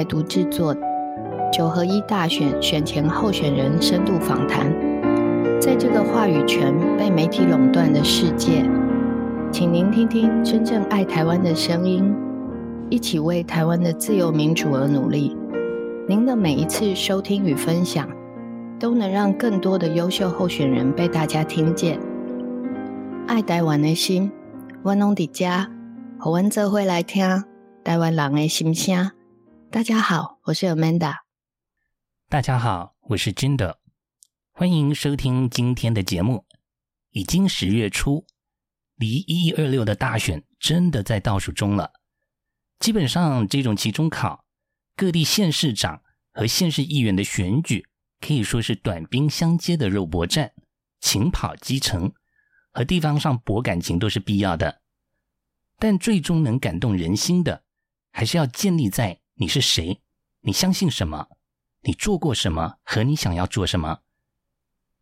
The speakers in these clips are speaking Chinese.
台独制作《九合一大选选前候选人深度访谈》。在这个话语权被媒体垄断的世界，请您听听真正爱台湾的声音，一起为台湾的自由民主而努力。您的每一次收听与分享，都能让更多的优秀候选人被大家听见。爱台湾的心，我拢伫家，和阮做会来听台湾人的心声。大家好，我是 Amanda。大家好，我是 Jindo。欢迎收听今天的节目。已经十月初，离一一二六的大选真的在倒数中了。基本上，这种期中考，各地县市长和县市议员的选举可以说是短兵相接的肉搏战，勤跑基层和地方上博感情都是必要的。但最终能感动人心的，还是要建立在你是谁，你相信什么，你做过什么和你想要做什么。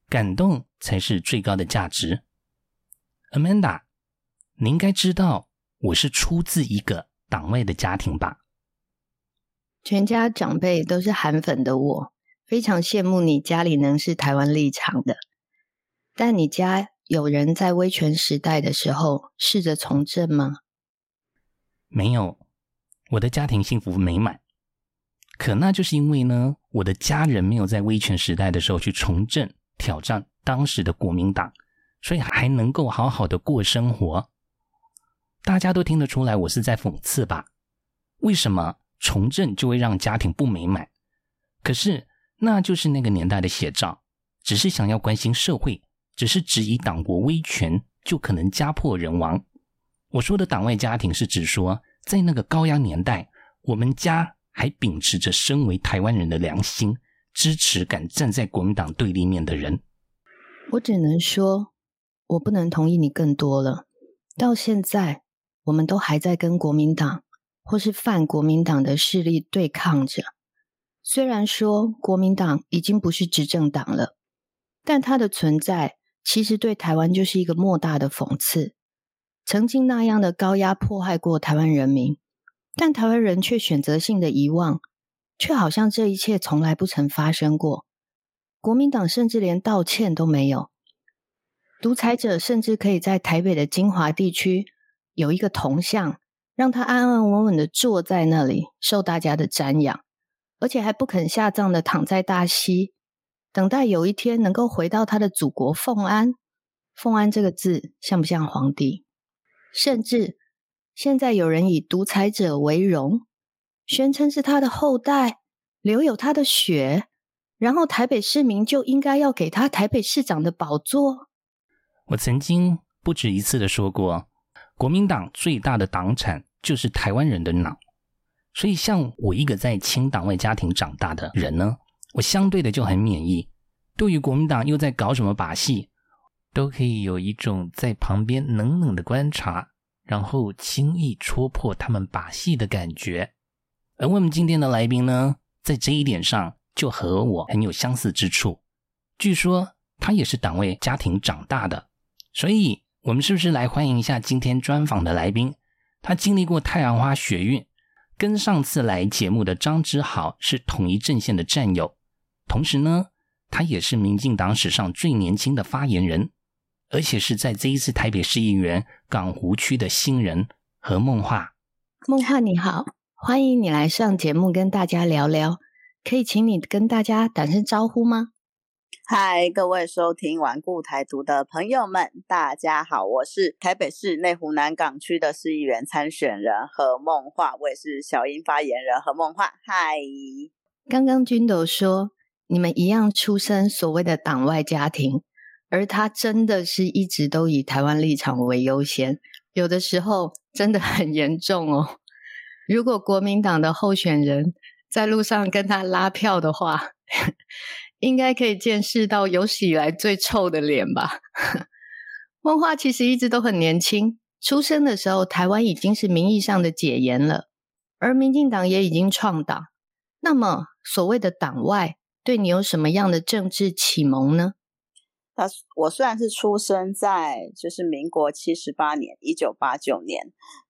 感动才是最高的价值。Amanda，你应该知道我是出自一个党外的家庭吧？全家长辈都是韩粉的我，非常羡慕你家里能是台湾立场的。但你家有人在威权时代的时候试着从政吗？没有，我的家庭幸福美满。可那就是因为呢，我的家人没有在威权时代的时候去从政。挑战当时的国民党，所以还能够好好的过生活。大家都听得出来，我是在讽刺吧？为什么从政就会让家庭不美满？可是那就是那个年代的写照。只是想要关心社会，只是质疑党国威权，就可能家破人亡。我说的党外家庭，是指说在那个高压年代，我们家还秉持着身为台湾人的良心。支持敢站在国民党对立面的人，我只能说，我不能同意你更多了。到现在，我们都还在跟国民党或是泛国民党的势力对抗着。虽然说国民党已经不是执政党了，但它的存在其实对台湾就是一个莫大的讽刺。曾经那样的高压迫害过台湾人民，但台湾人却选择性的遗忘。却好像这一切从来不曾发生过。国民党甚至连道歉都没有。独裁者甚至可以在台北的金华地区有一个铜像，让他安安稳稳的坐在那里，受大家的瞻仰，而且还不肯下葬的躺在大溪，等待有一天能够回到他的祖国奉安。奉安这个字像不像皇帝？甚至现在有人以独裁者为荣。宣称是他的后代，留有他的血，然后台北市民就应该要给他台北市长的宝座。我曾经不止一次的说过，国民党最大的党产就是台湾人的脑。所以，像我一个在清党外家庭长大的人呢，我相对的就很免疫。对于国民党又在搞什么把戏，都可以有一种在旁边冷冷的观察，然后轻易戳破他们把戏的感觉。而我们今天的来宾呢，在这一点上就和我很有相似之处。据说他也是党外家庭长大的，所以我们是不是来欢迎一下今天专访的来宾？他经历过太阳花学运，跟上次来节目的张之豪是统一阵线的战友，同时呢，他也是民进党史上最年轻的发言人，而且是在这一次台北市议员港湖区的新人何梦话。梦话你好。欢迎你来上节目跟大家聊聊，可以请你跟大家打声招呼吗？嗨，各位收听顽固台独的朋友们，大家好，我是台北市内湖南港区的市议员参选人何梦话，我也是小英发言人何梦话。嗨，刚刚君斗说你们一样出身所谓的党外家庭，而他真的是一直都以台湾立场为优先，有的时候真的很严重哦。如果国民党的候选人在路上跟他拉票的话，应该可以见识到有史以来最臭的脸吧？梦话其实一直都很年轻，出生的时候台湾已经是名义上的解严了，而民进党也已经创党。那么所谓的党外，对你有什么样的政治启蒙呢？那我虽然是出生在就是民国七十八年，一九八九年。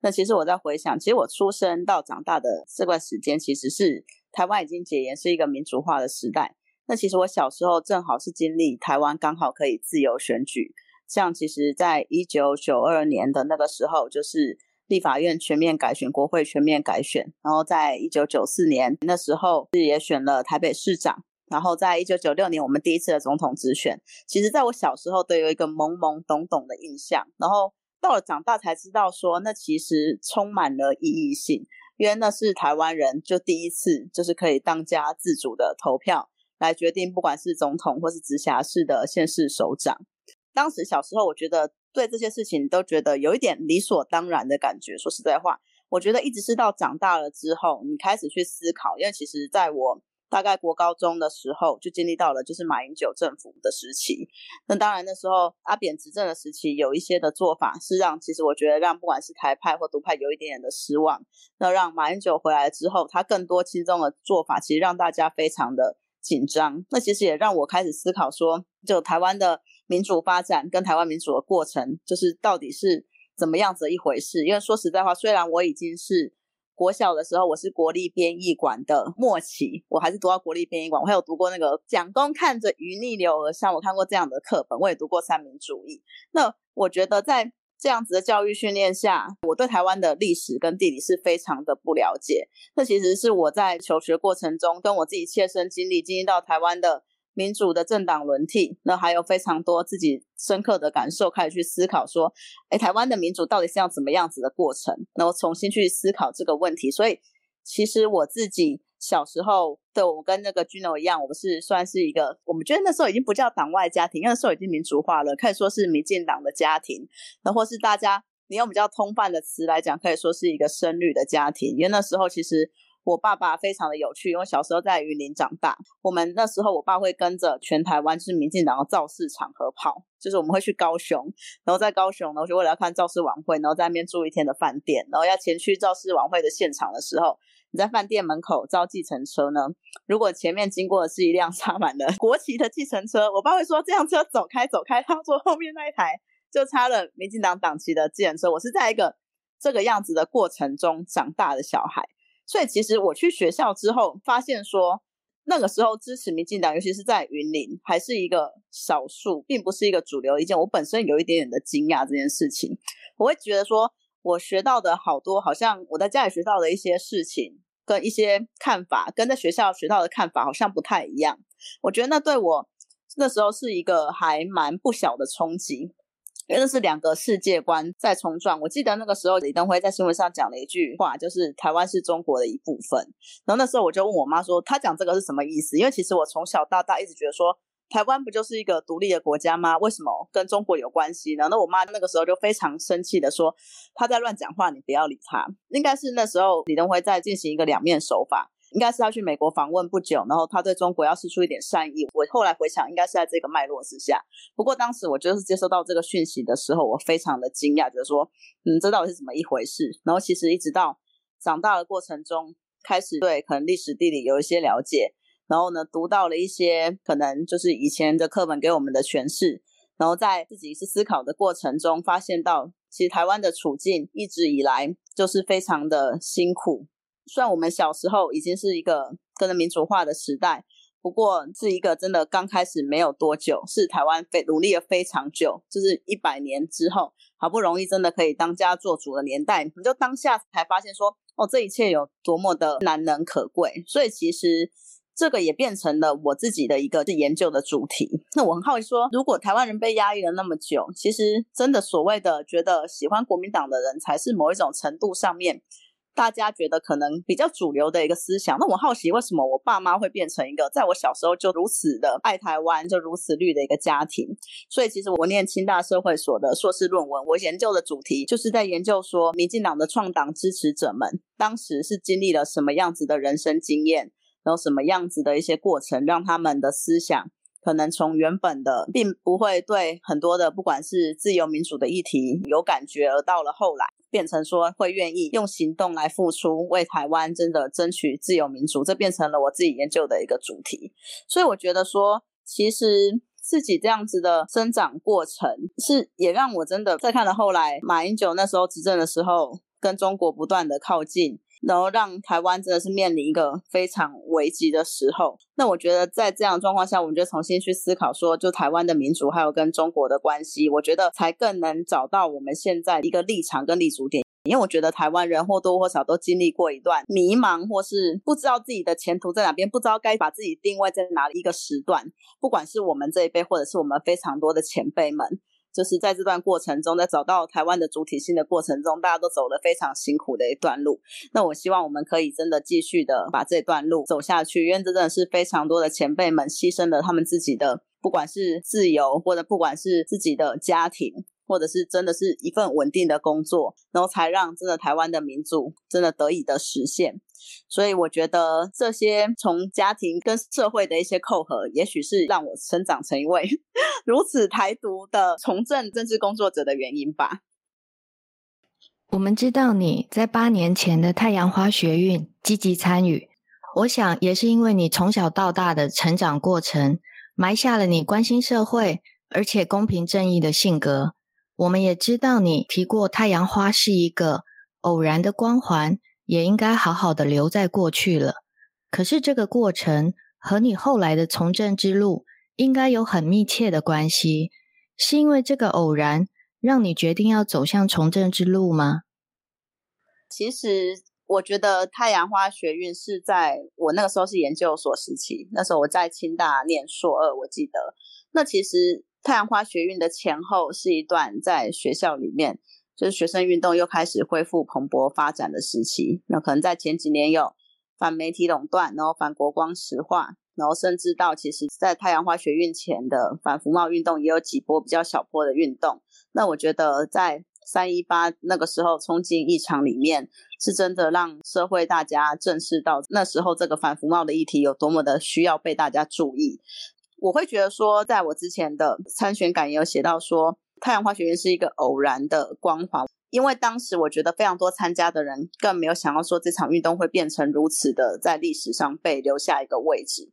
那其实我在回想，其实我出生到长大的这段时间，其实是台湾已经解严，是一个民主化的时代。那其实我小时候正好是经历台湾刚好可以自由选举，像其实在一九九二年的那个时候，就是立法院全面改选，国会全面改选，然后在一九九四年那时候是也选了台北市长。然后在一九九六年，我们第一次的总统直选，其实在我小时候都有一个懵懵懂懂的印象。然后到了长大才知道，说那其实充满了意义性，因为那是台湾人就第一次就是可以当家自主的投票来决定，不管是总统或是直辖市的县市首长。当时小时候，我觉得对这些事情都觉得有一点理所当然的感觉。说实在话，我觉得一直是到长大了之后，你开始去思考，因为其实在我。大概国高中的时候就经历到了，就是马英九政府的时期。那当然那时候阿扁执政的时期，有一些的做法是让其实我觉得让不管是台派或独派有一点点的失望。那让马英九回来之后，他更多轻重的做法，其实让大家非常的紧张。那其实也让我开始思考说，就台湾的民主发展跟台湾民主的过程，就是到底是怎么样子一回事？因为说实在话，虽然我已经是。国小的时候，我是国立编译馆的末期，我还是读到国立编译馆。我还有读过那个蒋公看着鱼逆流而上，我看过这样的课本。我也读过三民主义。那我觉得在这样子的教育训练下，我对台湾的历史跟地理是非常的不了解。那其实是我在求学过程中，跟我自己切身经历，经历到台湾的。民主的政党轮替，那还有非常多自己深刻的感受，开始去思考说，哎，台湾的民主到底是要怎么样子的过程？然后重新去思考这个问题。所以，其实我自己小时候的我跟那个君柔一样，我们是算是一个，我们觉得那时候已经不叫党外家庭，那时候已经民主化了，可以说是民进党的家庭，那或是大家你用比较通泛的词来讲，可以说是一个深绿的家庭，因为那时候其实。我爸爸非常的有趣，因为小时候在云林长大。我们那时候，我爸会跟着全台湾就是民进党的造势场合跑，就是我们会去高雄，然后在高雄，呢就为了要看造势晚会，然后在那边住一天的饭店，然后要前去造势晚会的现场的时候，你在饭店门口招计程车呢，如果前面经过的是一辆 插满了国旗的计程车，我爸会说这辆车走开走开，他坐后面那一台就插了民进党党旗的计程车。我是在一个这个样子的过程中长大的小孩。所以其实我去学校之后，发现说那个时候支持民进党，尤其是在云林，还是一个少数，并不是一个主流意见。我本身有一点点的惊讶这件事情，我会觉得说我学到的好多，好像我在家里学到的一些事情，跟一些看法，跟在学校学到的看法好像不太一样。我觉得那对我那时候是一个还蛮不小的冲击。因为那是两个世界观在冲撞。我记得那个时候李登辉在新闻上讲了一句话，就是台湾是中国的一部分。然后那时候我就问我妈说，他讲这个是什么意思？因为其实我从小到大一直觉得说，台湾不就是一个独立的国家吗？为什么跟中国有关系呢？那我妈那个时候就非常生气的说，他在乱讲话，你不要理他。应该是那时候李登辉在进行一个两面手法。应该是要去美国访问不久，然后他对中国要施出一点善意。我后来回想，应该是在这个脉络之下。不过当时我就是接收到这个讯息的时候，我非常的惊讶，就是说，嗯，这到底是怎么一回事？然后其实一直到长大的过程中，开始对可能历史地理有一些了解，然后呢，读到了一些可能就是以前的课本给我们的诠释，然后在自己是思考的过程中，发现到其实台湾的处境一直以来就是非常的辛苦。虽然我们小时候已经是一个跟着民主化的时代，不过是一个真的刚开始没有多久，是台湾非努力了非常久，就是一百年之后，好不容易真的可以当家做主的年代，你就当下才发现说，哦，这一切有多么的难能可贵。所以其实这个也变成了我自己的一个是研究的主题。那我很好奇说，如果台湾人被压抑了那么久，其实真的所谓的觉得喜欢国民党的人才是某一种程度上面。大家觉得可能比较主流的一个思想，那我好奇为什么我爸妈会变成一个在我小时候就如此的爱台湾、就如此绿的一个家庭？所以其实我念清大社会所的硕士论文，我研究的主题就是在研究说，民进党的创党支持者们当时是经历了什么样子的人生经验，然后什么样子的一些过程，让他们的思想可能从原本的并不会对很多的不管是自由民主的议题有感觉，而到了后来。变成说会愿意用行动来付出，为台湾真的争取自由民主，这变成了我自己研究的一个主题。所以我觉得说，其实自己这样子的生长过程，是也让我真的在看了后来马英九那时候执政的时候，跟中国不断的靠近。然后让台湾真的是面临一个非常危急的时候。那我觉得在这样状况下，我们就重新去思考说，就台湾的民主还有跟中国的关系，我觉得才更能找到我们现在一个立场跟立足点。因为我觉得台湾人或多或少都经历过一段迷茫，或是不知道自己的前途在哪边，不知道该把自己定位在哪一个时段。不管是我们这一辈，或者是我们非常多的前辈们。就是在这段过程中，在找到台湾的主体性的过程中，大家都走了非常辛苦的一段路。那我希望我们可以真的继续的把这段路走下去，因为这真的是非常多的前辈们牺牲了他们自己的，不管是自由或者不管是自己的家庭。或者是真的是一份稳定的工作，然后才让真的台湾的民主真的得以的实现。所以我觉得这些从家庭跟社会的一些扣合，也许是让我成长成一位 如此台独的从政政治工作者的原因吧。我们知道你在八年前的太阳花学运积极参与，我想也是因为你从小到大的成长过程，埋下了你关心社会而且公平正义的性格。我们也知道你提过太阳花是一个偶然的光环，也应该好好的留在过去了。可是这个过程和你后来的从政之路应该有很密切的关系，是因为这个偶然让你决定要走向从政之路吗？其实我觉得太阳花学运是在我那个时候是研究所时期，那时候我在清大念硕二，我记得那其实。太阳花学运的前后是一段在学校里面，就是学生运动又开始恢复蓬勃发展的时期。那可能在前几年有反媒体垄断，然后反国光石化，然后甚至到其实在太阳花学运前的反服贸运动也有几波比较小波的运动。那我觉得在三一八那个时候冲进议场里面，是真的让社会大家正视到那时候这个反服贸的议题有多么的需要被大家注意。我会觉得说，在我之前的参选感也有写到说，太阳花学运是一个偶然的光环，因为当时我觉得非常多参加的人更没有想到说这场运动会变成如此的在历史上被留下一个位置。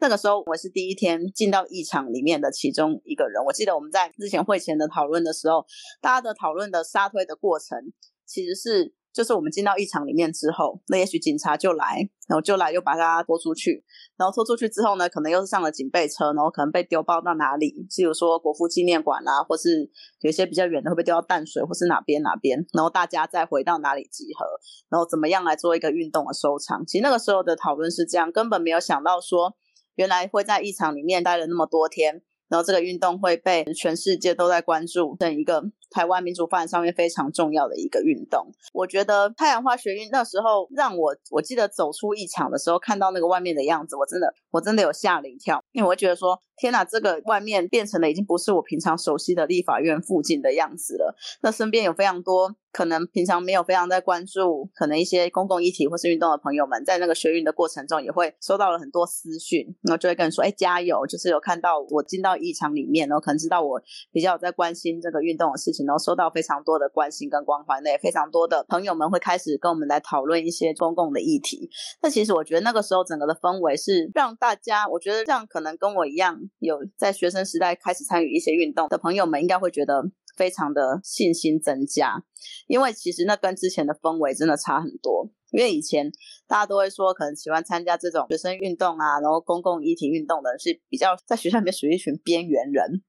那个时候我是第一天进到议场里面的其中一个人，我记得我们在之前会前的讨论的时候，大家的讨论的杀推的过程其实是。就是我们进到议场里面之后，那也许警察就来，然后就来又把他拖出去，然后拖出去之后呢，可能又是上了警备车，然后可能被丢包到哪里，譬如说国父纪念馆啦，或是有些比较远的会被丢到淡水，或是哪边哪边，然后大家再回到哪里集合，然后怎么样来做一个运动的收场。其实那个时候的讨论是这样，根本没有想到说，原来会在议场里面待了那么多天。然后这个运动会被全世界都在关注，等一个台湾民主发展上面非常重要的一个运动。我觉得太阳花学运那时候让我，我记得走出一场的时候，看到那个外面的样子，我真的我真的有吓了一跳，因为我觉得说。天哪，这个外面变成了已经不是我平常熟悉的立法院附近的样子了。那身边有非常多可能平常没有非常在关注，可能一些公共议题或是运动的朋友们，在那个学运的过程中，也会收到了很多私讯，然后就会跟人说：“哎，加油！”就是有看到我进到议场里面，然后可能知道我比较在关心这个运动的事情，然后收到非常多的关心跟关怀。那也非常多的朋友们会开始跟我们来讨论一些公共的议题。那其实我觉得那个时候整个的氛围是让大家，我觉得让可能跟我一样。有在学生时代开始参与一些运动的朋友们，应该会觉得非常的信心增加，因为其实那跟之前的氛围真的差很多。因为以前大家都会说，可能喜欢参加这种学生运动啊，然后公共议题运动的是比较在学校里面属于一群边缘人。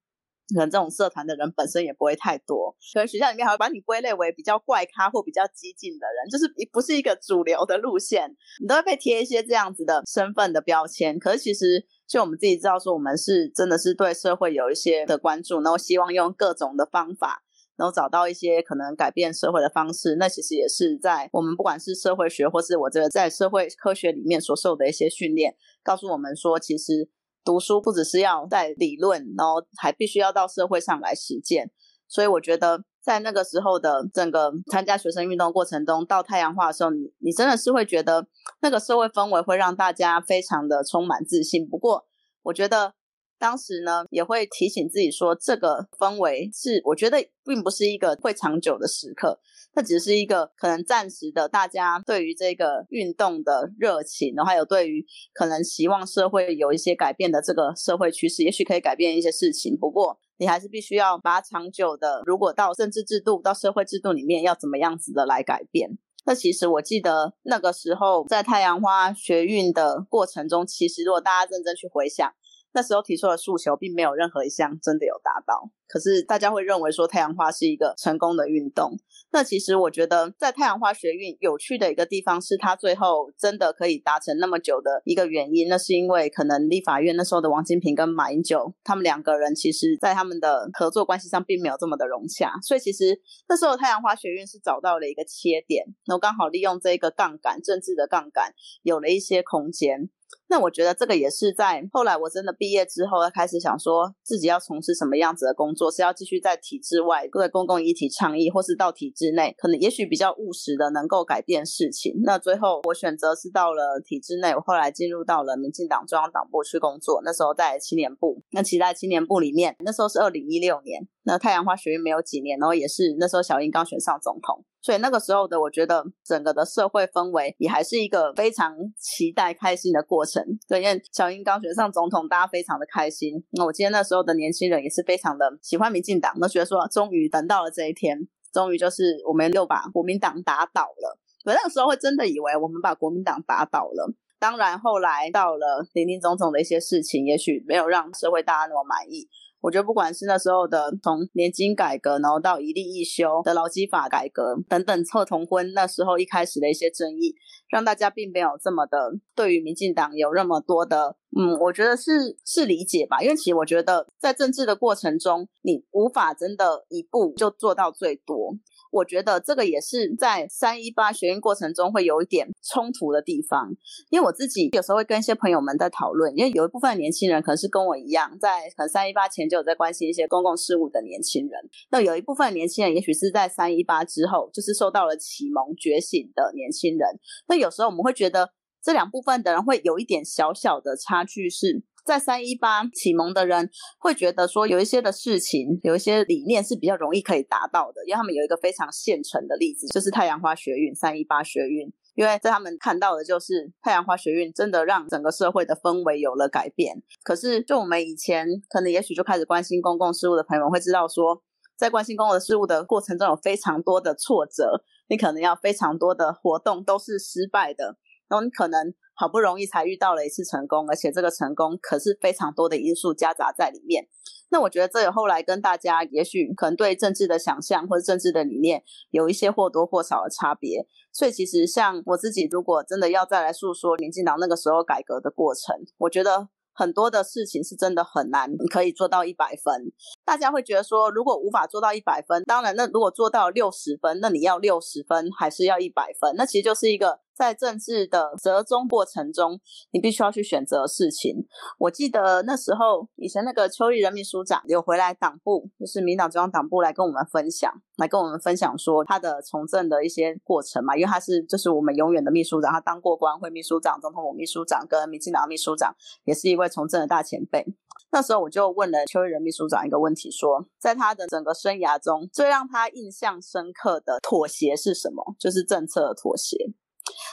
可能这种社团的人本身也不会太多，可能学校里面还会把你归类为比较怪咖或比较激进的人，就是不是一个主流的路线，你都会被贴一些这样子的身份的标签。可是其实就我们自己知道，说我们是真的是对社会有一些的关注，然后希望用各种的方法，然后找到一些可能改变社会的方式。那其实也是在我们不管是社会学或是我这个在社会科学里面所受的一些训练，告诉我们说，其实。读书不只是要在理论，然后还必须要到社会上来实践。所以我觉得，在那个时候的整个参加学生运动过程中，到太阳化的时候，你你真的是会觉得那个社会氛围会让大家非常的充满自信。不过，我觉得当时呢，也会提醒自己说，这个氛围是我觉得并不是一个会长久的时刻。它只是一个可能暂时的，大家对于这个运动的热情，然后还有对于可能希望社会有一些改变的这个社会趋势，也许可以改变一些事情。不过，你还是必须要把它长久的，如果到政治制度、到社会制度里面，要怎么样子的来改变？那其实我记得那个时候在太阳花学运的过程中，其实如果大家认真去回想。那时候提出的诉求，并没有任何一项真的有达到。可是大家会认为说太阳花是一个成功的运动。那其实我觉得，在太阳花学运有趣的一个地方，是它最后真的可以达成那么久的一个原因。那是因为可能立法院那时候的王金平跟马英九，他们两个人其实在他们的合作关系上并没有这么的融洽。所以其实那时候太阳花学运是找到了一个切点，然后刚好利用这个杠杆，政治的杠杆，有了一些空间。那我觉得这个也是在后来我真的毕业之后，开始想说自己要从事什么样子的工作，是要继续在体制外对公共议题倡议，或是到体制内，可能也许比较务实的能够改变事情。那最后我选择是到了体制内，我后来进入到了民进党中央党部去工作，那时候在青年部。那其实在青年部里面，那时候是二零一六年。那太阳花学运没有几年，然后也是那时候小英刚选上总统，所以那个时候的我觉得整个的社会氛围也还是一个非常期待、开心的过程。对，因为小英刚选上总统，大家非常的开心。那我今天那时候的年轻人也是非常的喜欢民进党，都觉得说终于等到了这一天，终于就是我们又把国民党打倒了。我那个时候会真的以为我们把国民党打倒了。当然后来到了林林总总的一些事情，也许没有让社会大家那么满意。我觉得不管是那时候的从年金改革，然后到一例一休的劳基法改革等等，测同婚那时候一开始的一些争议，让大家并没有这么的对于民进党有那么多的，嗯，我觉得是是理解吧。因为其实我觉得在政治的过程中，你无法真的一步就做到最多。我觉得这个也是在三一八学运过程中会有一点冲突的地方，因为我自己有时候会跟一些朋友们在讨论，因为有一部分年轻人可能是跟我一样，在可能三一八前就有在关心一些公共事务的年轻人，那有一部分年轻人也许是在三一八之后就是受到了启蒙觉醒的年轻人，那有时候我们会觉得这两部分的人会有一点小小的差距是。在三一八启蒙的人会觉得说，有一些的事情，有一些理念是比较容易可以达到的，因为他们有一个非常现成的例子，就是太阳花学运、三一八学运。因为在他们看到的就是太阳花学运真的让整个社会的氛围有了改变。可是，就我们以前可能也许就开始关心公共事务的朋友们会知道说，在关心公共事务的过程中有非常多的挫折，你可能要非常多的活动都是失败的，然后你可能。好不容易才遇到了一次成功，而且这个成功可是非常多的因素夹杂在里面。那我觉得这也后来跟大家也许可能对政治的想象或者政治的理念有一些或多或少的差别。所以其实像我自己，如果真的要再来诉说民进党那个时候改革的过程，我觉得很多的事情是真的很难，可以做到一百分。大家会觉得说，如果无法做到一百分，当然那如果做到六十分，那你要六十分还是要一百分？那其实就是一个。在政治的折中过程中，你必须要去选择事情。我记得那时候，以前那个邱立仁秘书长有回来党部，就是民党中央党部来跟我们分享，来跟我们分享说他的从政的一些过程嘛。因为他是就是我们永远的秘书长，他当过国安会秘书长、总统府秘书长跟民进党秘书长，也是一位从政的大前辈。那时候我就问了邱立仁秘书长一个问题，说在他的整个生涯中，最让他印象深刻的妥协是什么？就是政策的妥协。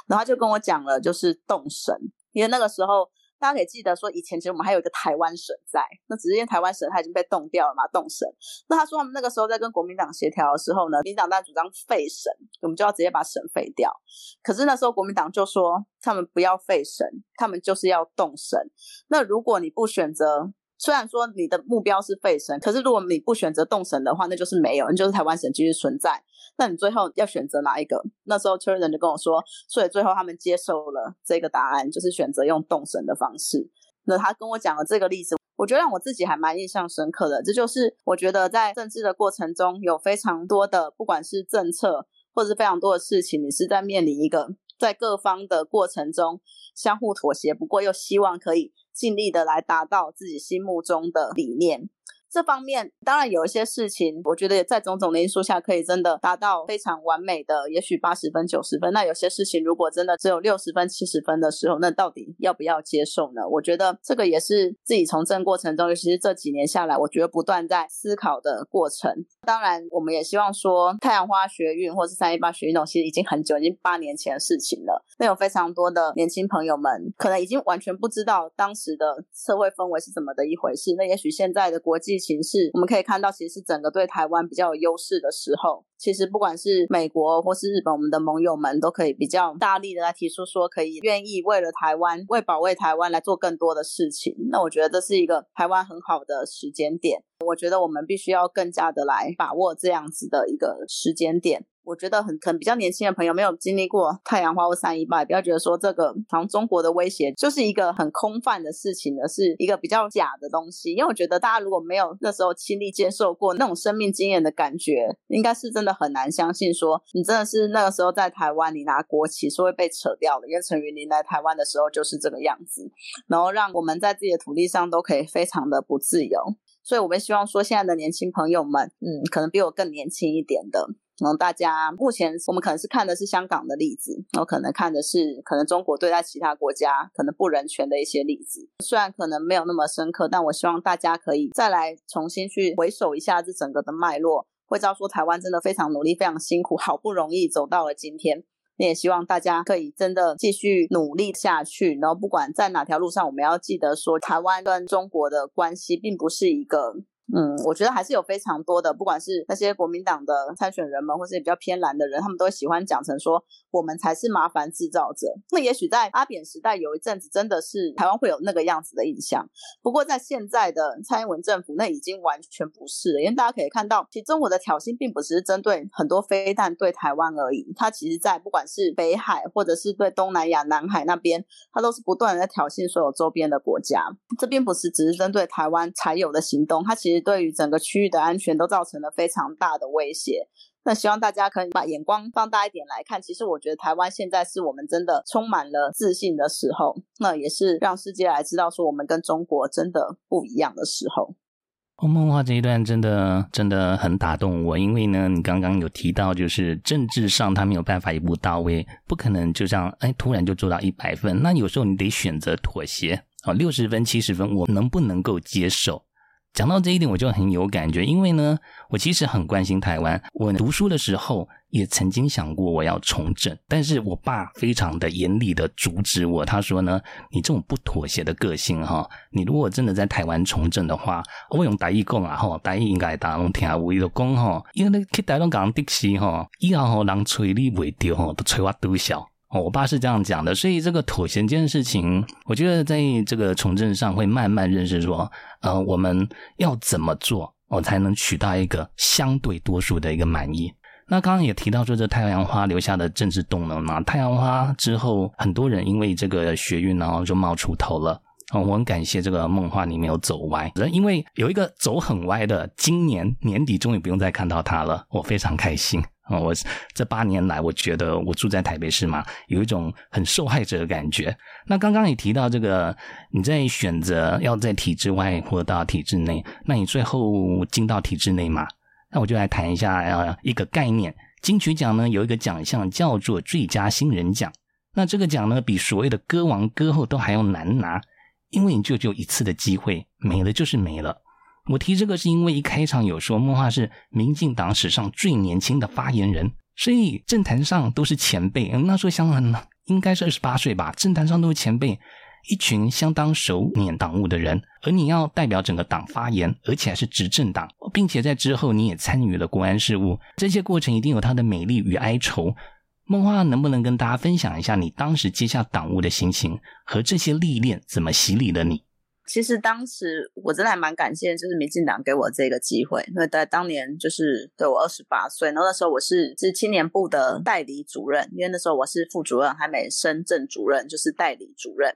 然后他就跟我讲了，就是动省，因为那个时候大家可以记得说，以前其实我们还有一个台湾省在，那只是因为台湾省它已经被冻掉了嘛，动省。那他说他们那个时候在跟国民党协调的时候呢，民党当然主张废省，我们就要直接把省废掉。可是那时候国民党就说他们不要废省，他们就是要动省。那如果你不选择，虽然说你的目标是废省，可是如果你不选择动省的话，那就是没有，那就是台湾省继续存在。那你最后要选择哪一个？那时候邱人就跟我说，所以最后他们接受了这个答案，就是选择用动神的方式。那他跟我讲了这个例子，我觉得让我自己还蛮印象深刻的。这就是我觉得在政治的过程中，有非常多的不管是政策，或者是非常多的事情，你是在面临一个在各方的过程中相互妥协，不过又希望可以尽力的来达到自己心目中的理念。这方面当然有一些事情，我觉得也在种种的因素下，可以真的达到非常完美的，也许八十分、九十分。那有些事情如果真的只有六十分、七十分的时候，那到底要不要接受呢？我觉得这个也是自己从政过程中，尤其是这几年下来，我觉得不断在思考的过程。当然，我们也希望说，太阳花学运或是三一八学运动，其实已经很久，已经八年前的事情了。那有非常多的年轻朋友们，可能已经完全不知道当时的社会氛围是怎么的一回事。那也许现在的国际形势，我们可以看到，其实是整个对台湾比较有优势的时候。其实不管是美国或是日本，我们的盟友们都可以比较大力的来提出说，可以愿意为了台湾、为保卫台湾来做更多的事情。那我觉得这是一个台湾很好的时间点。我觉得我们必须要更加的来把握这样子的一个时间点。我觉得很可能比较年轻的朋友没有经历过太阳花或三一八，不要觉得说这个好像中国的威胁就是一个很空泛的事情，而是一个比较假的东西。因为我觉得大家如果没有那时候亲历接受过那种生命经验的感觉，应该是真的很难相信说你真的是那个时候在台湾，你拿国旗是会被扯掉的。因为陈云林来台湾的时候就是这个样子，然后让我们在自己的土地上都可以非常的不自由。所以我们希望说现在的年轻朋友们，嗯，可能比我更年轻一点的。然后大家目前我们可能是看的是香港的例子，然后可能看的是可能中国对待其他国家可能不人权的一些例子。虽然可能没有那么深刻，但我希望大家可以再来重新去回首一下这整个的脉络，会知道说台湾真的非常努力、非常辛苦，好不容易走到了今天。那也希望大家可以真的继续努力下去，然后不管在哪条路上，我们要记得说，台湾跟中国的关系并不是一个。嗯，我觉得还是有非常多的，不管是那些国民党的参选人们，或是比较偏蓝的人，他们都喜欢讲成说我们才是麻烦制造者。那也许在阿扁时代有一阵子真的是台湾会有那个样子的印象，不过在现在的蔡英文政府，那已经完全不是了。因为大家可以看到，其实中国的挑衅并不是针对很多飞弹对台湾而已，它其实在不管是北海或者是对东南亚、南海那边，它都是不断的在挑衅所有周边的国家。这并不是只是针对台湾才有的行动，它其实。对于整个区域的安全都造成了非常大的威胁。那希望大家可以把眼光放大一点来看。其实我觉得台湾现在是我们真的充满了自信的时候，那也是让世界来知道说我们跟中国真的不一样的时候。梦话这一段真的真的很打动我，因为呢，你刚刚有提到，就是政治上他没有办法一步到位，不可能就这样哎突然就做到一百分。那有时候你得选择妥协啊，六十分、七十分，我能不能够接受？讲到这一点，我就很有感觉，因为呢，我其实很关心台湾。我读书的时候也曾经想过我要从政，但是我爸非常的严厉的阻止我。他说呢，你这种不妥协的个性哈，你如果真的在台湾从政的话，我用台语讲啊哈，台语应该大家拢听有，伊就讲哈，因为你去台湾讲的士哈，以后吼人吹你袂着吼，都吹我都笑。哦，我爸是这样讲的，所以这个妥协这件事情，我觉得在这个从政上会慢慢认识说，呃，我们要怎么做，我才能取到一个相对多数的一个满意。那刚刚也提到说，这太阳花留下的政治动能嘛，太阳花之后，很多人因为这个学运，然后就冒出头了。哦，我很感谢这个梦话你没有走歪，因为有一个走很歪的，今年年底终于不用再看到他了，我非常开心。哦，我这八年来，我觉得我住在台北市嘛，有一种很受害者的感觉。那刚刚也提到这个，你在选择要在体制外或到体制内，那你最后进到体制内嘛？那我就来谈一下呃一个概念。金曲奖呢有一个奖项叫做最佳新人奖，那这个奖呢比所谓的歌王歌后都还要难拿，因为你就只有一次的机会，没了就是没了。我提这个是因为一开场有说梦话是民进党史上最年轻的发言人，所以政坛上都是前辈。那时候香港应该是二十八岁吧，政坛上都是前辈，一群相当熟念党务的人。而你要代表整个党发言，而且还是执政党，并且在之后你也参与了国安事务，这些过程一定有它的美丽与哀愁。梦话能不能跟大家分享一下你当时接下党务的心情和这些历练怎么洗礼了你？其实当时我真的还蛮感谢，就是民进党给我这个机会，因为在当年就是对我二十八岁，然后那时候我是是青年部的代理主任，因为那时候我是副主任，还没升正主任，就是代理主任。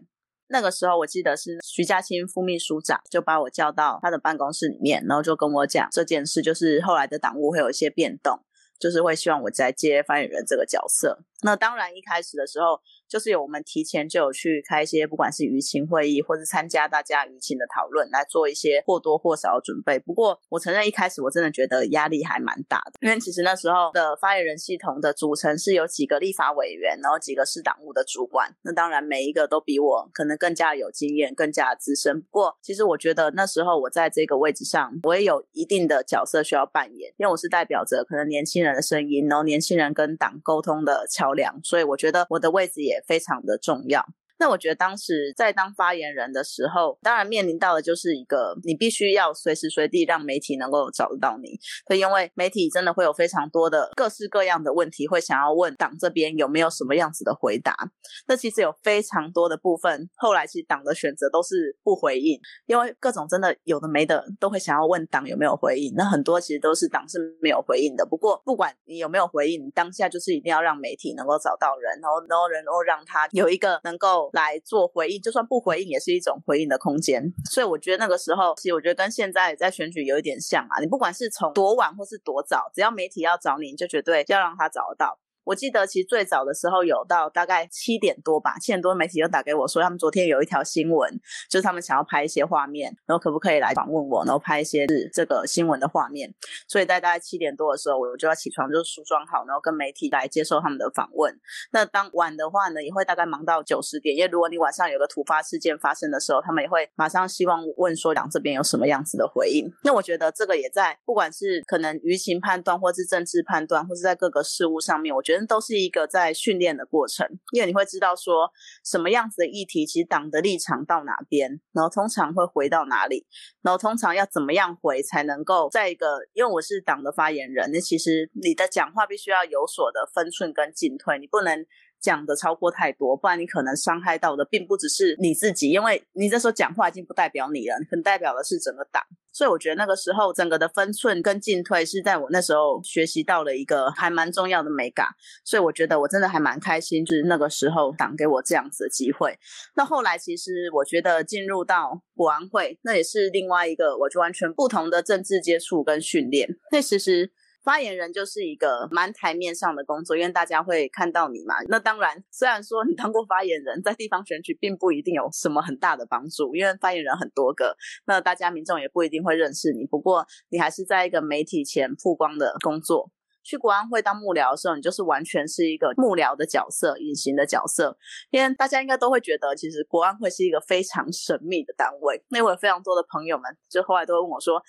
那个时候我记得是徐家清副秘书长就把我叫到他的办公室里面，然后就跟我讲这件事，就是后来的党务会有一些变动。就是会希望我在接发言人这个角色，那当然一开始的时候，就是有我们提前就有去开一些不管是舆情会议，或是参加大家舆情的讨论，来做一些或多或少的准备。不过我承认一开始我真的觉得压力还蛮大的，因为其实那时候的发言人系统的组成是有几个立法委员，然后几个是党务的主管。那当然每一个都比我可能更加有经验，更加资深。不过其实我觉得那时候我在这个位置上，我也有一定的角色需要扮演，因为我是代表着可能年轻人的声音，然后年轻人跟党沟通的桥梁，所以我觉得我的位置也非常的重要。那我觉得当时在当发言人的时候，当然面临到的就是一个你必须要随时随地让媒体能够找得到你，可，因为媒体真的会有非常多的各式各样的问题，会想要问党这边有没有什么样子的回答。那其实有非常多的部分，后来其实党的选择都是不回应，因为各种真的有的没的都会想要问党有没有回应。那很多其实都是党是没有回应的。不过不管你有没有回应，当下就是一定要让媒体能够找到人，然后然后然后让他有一个能够。来做回应，就算不回应也是一种回应的空间。所以我觉得那个时候，其实我觉得跟现在在选举有一点像啊。你不管是从多晚或是多早，只要媒体要找你，你就绝对要让他找得到。我记得其实最早的时候有到大概七点多吧，七点多媒体就打给我说，他们昨天有一条新闻，就是他们想要拍一些画面，然后可不可以来访问我，然后拍一些是这个新闻的画面。所以在大概七点多的时候，我就要起床，就梳妆好，然后跟媒体来接受他们的访问。那当晚的话呢，也会大概忙到九十点，因为如果你晚上有个突发事件发生的时候，他们也会马上希望问说党这边有什么样子的回应。那我觉得这个也在不管是可能舆情判断，或是政治判断，或是在各个事物上面，我觉得人都是一个。在训练的过程，因为你会知道说什么样子的议题，其实党的立场到哪边，然后通常会回到哪里，然后通常要怎么样回才能够在一个，因为我是党的发言人，那其实你的讲话必须要有所的分寸跟进退，你不能。讲的超过太多，不然你可能伤害到的并不只是你自己，因为你这时候讲话已经不代表你了，可能代表的是整个党。所以我觉得那个时候整个的分寸跟进退是在我那时候学习到了一个还蛮重要的美感。所以我觉得我真的还蛮开心，就是那个时候党给我这样子的机会。那后来其实我觉得进入到国安会，那也是另外一个我就完全不同的政治接触跟训练。那其实。发言人就是一个蛮台面上的工作，因为大家会看到你嘛。那当然，虽然说你当过发言人，在地方选举并不一定有什么很大的帮助，因为发言人很多个，那大家民众也不一定会认识你。不过，你还是在一个媒体前曝光的工作。去国安会当幕僚的时候，你就是完全是一个幕僚的角色，隐形的角色。因为大家应该都会觉得，其实国安会是一个非常神秘的单位。那我有非常多的朋友们，就后来都会问我说。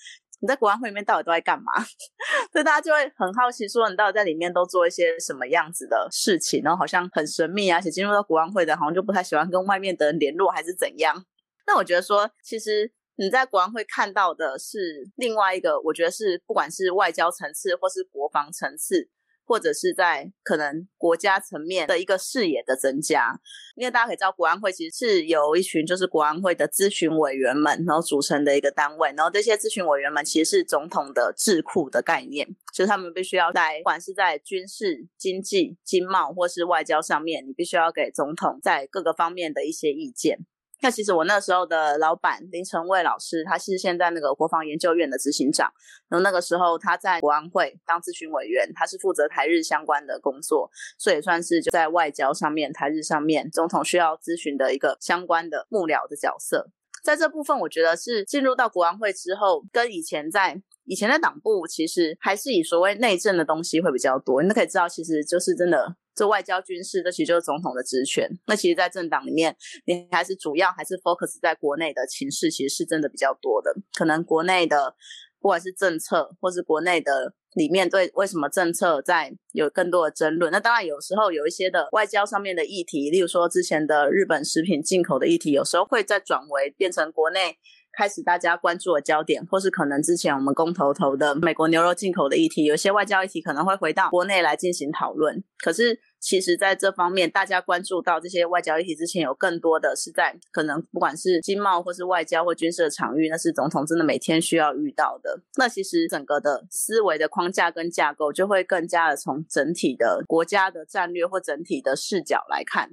你在国安会里面到底都在干嘛？所以大家就会很好奇，说你到底在里面都做一些什么样子的事情？然后好像很神秘啊，而且进入到国安会的，好像就不太喜欢跟外面的人联络，还是怎样？那我觉得说，其实你在国安会看到的是另外一个，我觉得是不管是外交层次或是国防层次。或者是在可能国家层面的一个视野的增加，因为大家可以知道，国安会其实是由一群就是国安会的咨询委员们，然后组成的一个单位，然后这些咨询委员们其实是总统的智库的概念，就是他们必须要在不管是在军事、经济、经贸或是外交上面，你必须要给总统在各个方面的一些意见。那其实我那时候的老板林成卫老师，他是现在那个国防研究院的执行长。然后那个时候他在国安会当咨询委员，他是负责台日相关的工作，所以也算是就在外交上面、台日上面，总统需要咨询的一个相关的幕僚的角色。在这部分，我觉得是进入到国安会之后，跟以前在以前的党部，其实还是以所谓内政的东西会比较多。你都可以知道，其实就是真的。这外交、军事，这其实就是总统的职权。那其实，在政党里面，你还是主要还是 focus 在国内的情势，其实是真的比较多的。可能国内的，不管是政策，或是国内的里面对为什么政策在有更多的争论。那当然，有时候有一些的外交上面的议题，例如说之前的日本食品进口的议题，有时候会再转为变成国内。开始大家关注的焦点，或是可能之前我们公投投的美国牛肉进口的议题，有些外交议题可能会回到国内来进行讨论。可是其实在这方面，大家关注到这些外交议题之前，有更多的是在可能不管是经贸或是外交或军事的场域，那是总统真的每天需要遇到的。那其实整个的思维的框架跟架构，就会更加的从整体的国家的战略或整体的视角来看。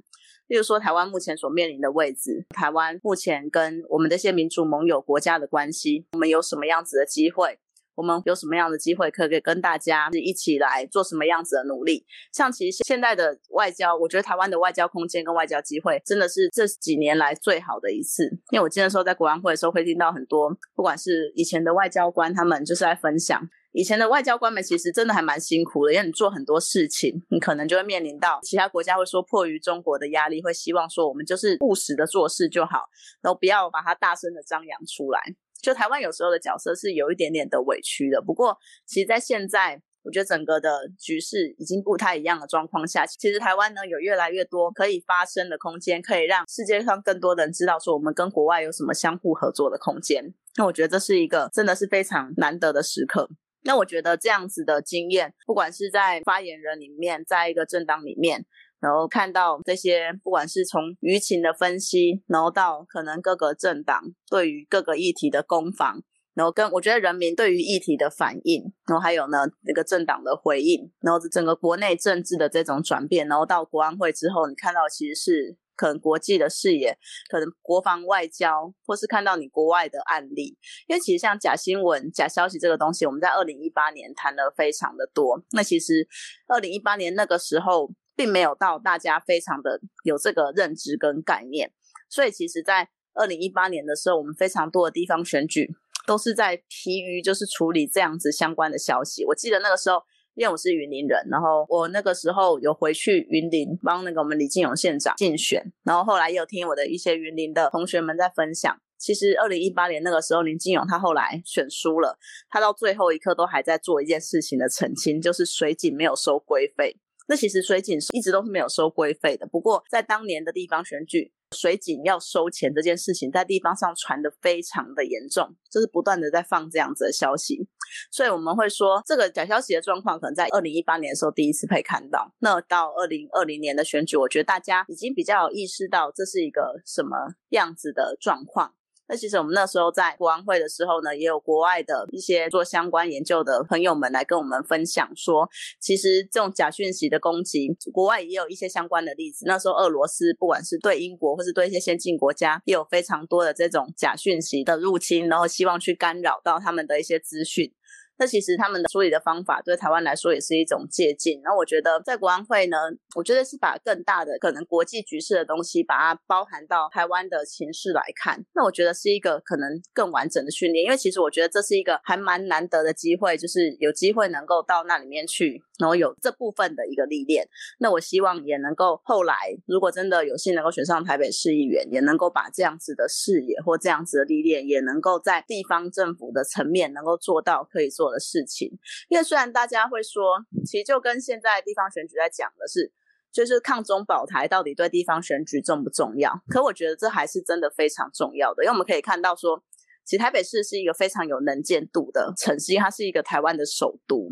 例如说，台湾目前所面临的位置，台湾目前跟我们这些民主盟友国家的关系，我们有什么样子的机会？我们有什么样的机会可以跟大家一起来做什么样子的努力？像其实现在的外交，我觉得台湾的外交空间跟外交机会真的是这几年来最好的一次。因为我今天时候在国安会的时候，会听到很多不管是以前的外交官，他们就是在分享。以前的外交官们其实真的还蛮辛苦的，因为你做很多事情，你可能就会面临到其他国家会说迫于中国的压力，会希望说我们就是务实的做事就好，然后不要把它大声的张扬出来。就台湾有时候的角色是有一点点的委屈的，不过其实，在现在我觉得整个的局势已经不太一样的状况下，其实台湾呢有越来越多可以发声的空间，可以让世界上更多人知道说我们跟国外有什么相互合作的空间。那我觉得这是一个真的是非常难得的时刻。那我觉得这样子的经验，不管是在发言人里面，在一个政党里面，然后看到这些，不管是从舆情的分析，然后到可能各个政党对于各个议题的攻防，然后跟我觉得人民对于议题的反应，然后还有呢那个政党的回应，然后整个国内政治的这种转变，然后到国安会之后，你看到其实是。可能国际的视野，可能国防外交，或是看到你国外的案例，因为其实像假新闻、假消息这个东西，我们在二零一八年谈了非常的多。那其实二零一八年那个时候，并没有到大家非常的有这个认知跟概念，所以其实，在二零一八年的时候，我们非常多的地方选举都是在疲于就是处理这样子相关的消息。我记得那个时候。因为我是云林人，然后我那个时候有回去云林帮那个我们李进勇县长竞选，然后后来也有听我的一些云林的同学们在分享，其实二零一八年那个时候林进勇他后来选输了，他到最后一刻都还在做一件事情的澄清，就是水井没有收规费。那其实水井是一直都是没有收规费的，不过在当年的地方选举。水井要收钱这件事情，在地方上传的非常的严重，就是不断的在放这样子的消息，所以我们会说，这个假消息的状况，可能在二零一八年的时候第一次被看到。那到二零二零年的选举，我觉得大家已经比较有意识到这是一个什么样子的状况。那其实我们那时候在国安会的时候呢，也有国外的一些做相关研究的朋友们来跟我们分享说，其实这种假讯息的攻击，国外也有一些相关的例子。那时候俄罗斯不管是对英国或是对一些先进国家，也有非常多的这种假讯息的入侵，然后希望去干扰到他们的一些资讯。那其实他们的处理的方法对台湾来说也是一种借鉴。那我觉得在国安会呢，我觉得是把更大的可能国际局势的东西，把它包含到台湾的情势来看。那我觉得是一个可能更完整的训练，因为其实我觉得这是一个还蛮难得的机会，就是有机会能够到那里面去，然后有这部分的一个历练。那我希望也能够后来，如果真的有幸能够选上台北市议员，也能够把这样子的视野或这样子的历练，也能够在地方政府的层面能够做到可以做。的事情，因为虽然大家会说，其实就跟现在地方选举在讲的是，就是抗中保台到底对地方选举重不重要？可我觉得这还是真的非常重要的，因为我们可以看到说。其实台北市是一个非常有能见度的城市，它是一个台湾的首都。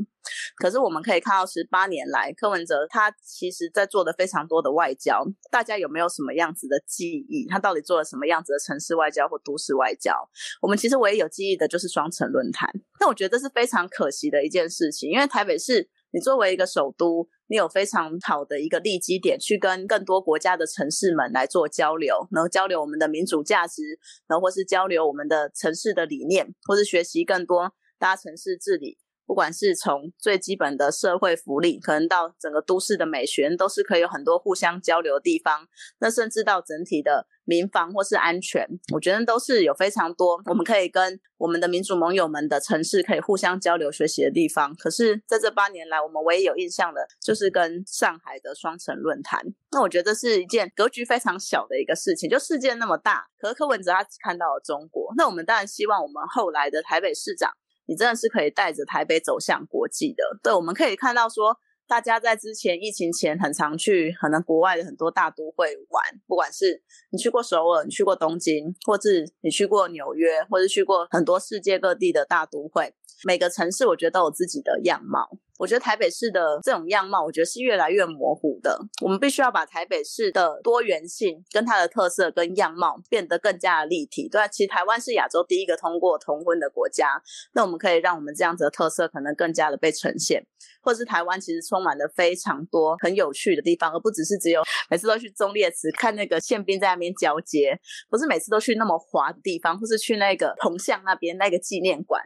可是我们可以看到，十八年来，柯文哲他其实在做的非常多的外交，大家有没有什么样子的记忆？他到底做了什么样子的城市外交或都市外交？我们其实唯一有记忆的就是双城论坛。那我觉得这是非常可惜的一件事情，因为台北市。你作为一个首都，你有非常好的一个利基点，去跟更多国家的城市们来做交流，然后交流我们的民主价值，然后或是交流我们的城市的理念，或是学习更多大城市治理。不管是从最基本的社会福利，可能到整个都市的美学，都是可以有很多互相交流的地方。那甚至到整体的民防或是安全，我觉得都是有非常多我们可以跟我们的民主盟友们的城市可以互相交流学习的地方。可是在这八年来，我们唯一有印象的就是跟上海的双城论坛。那我觉得是一件格局非常小的一个事情，就世界那么大，可是柯文哲他只看到了中国。那我们当然希望我们后来的台北市长。你真的是可以带着台北走向国际的。对，我们可以看到说，大家在之前疫情前很常去，可能国外的很多大都会玩，不管是你去过首尔，你去过东京，或是你去过纽约，或是去过很多世界各地的大都会，每个城市我觉得都有自己的样貌。我觉得台北市的这种样貌，我觉得是越来越模糊的。我们必须要把台北市的多元性、跟它的特色跟样貌变得更加的立体。对，啊其实台湾是亚洲第一个通过同婚的国家，那我们可以让我们这样子的特色可能更加的被呈现，或是台湾其实充满了非常多很有趣的地方，而不只是只有每次都去忠烈祠看那个宪兵在那边交接，不是每次都去那么滑的地方，或是去那个铜像那边那个纪念馆。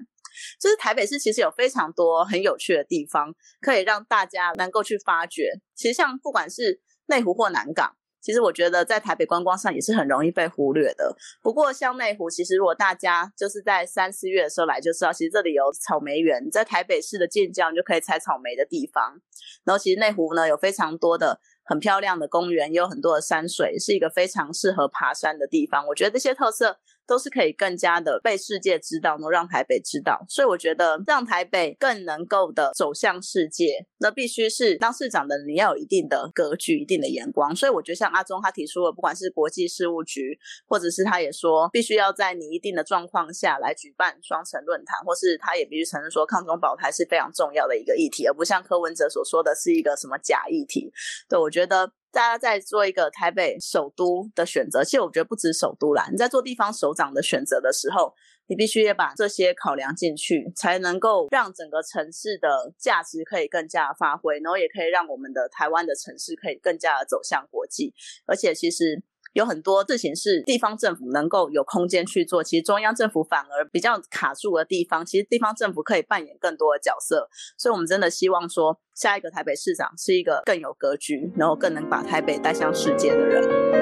就是台北市其实有非常多很有趣的地方，可以让大家能够去发掘。其实像不管是内湖或南港。其实我觉得在台北观光上也是很容易被忽略的。不过像内湖，其实如果大家就是在三四月的时候来就知道，其实这里有草莓园，在台北市的近郊就可以采草莓的地方。然后其实内湖呢有非常多的很漂亮的公园，也有很多的山水，是一个非常适合爬山的地方。我觉得这些特色。都是可以更加的被世界知道，能让台北知道，所以我觉得让台北更能够的走向世界，那必须是当市长的你要有一定的格局、一定的眼光。所以我觉得像阿中他提出了，不管是国际事务局，或者是他也说，必须要在你一定的状况下来举办双城论坛，或是他也必须承认说，抗中保台是非常重要的一个议题，而不像柯文哲所说的是一个什么假议题。对我觉得。大家在做一个台北首都的选择，其实我觉得不止首都啦，你在做地方首长的选择的时候，你必须也把这些考量进去，才能够让整个城市的价值可以更加发挥，然后也可以让我们的台湾的城市可以更加的走向国际，而且其实。有很多事情是地方政府能够有空间去做，其实中央政府反而比较卡住的地方，其实地方政府可以扮演更多的角色。所以，我们真的希望说，下一个台北市长是一个更有格局，然后更能把台北带向世界的人。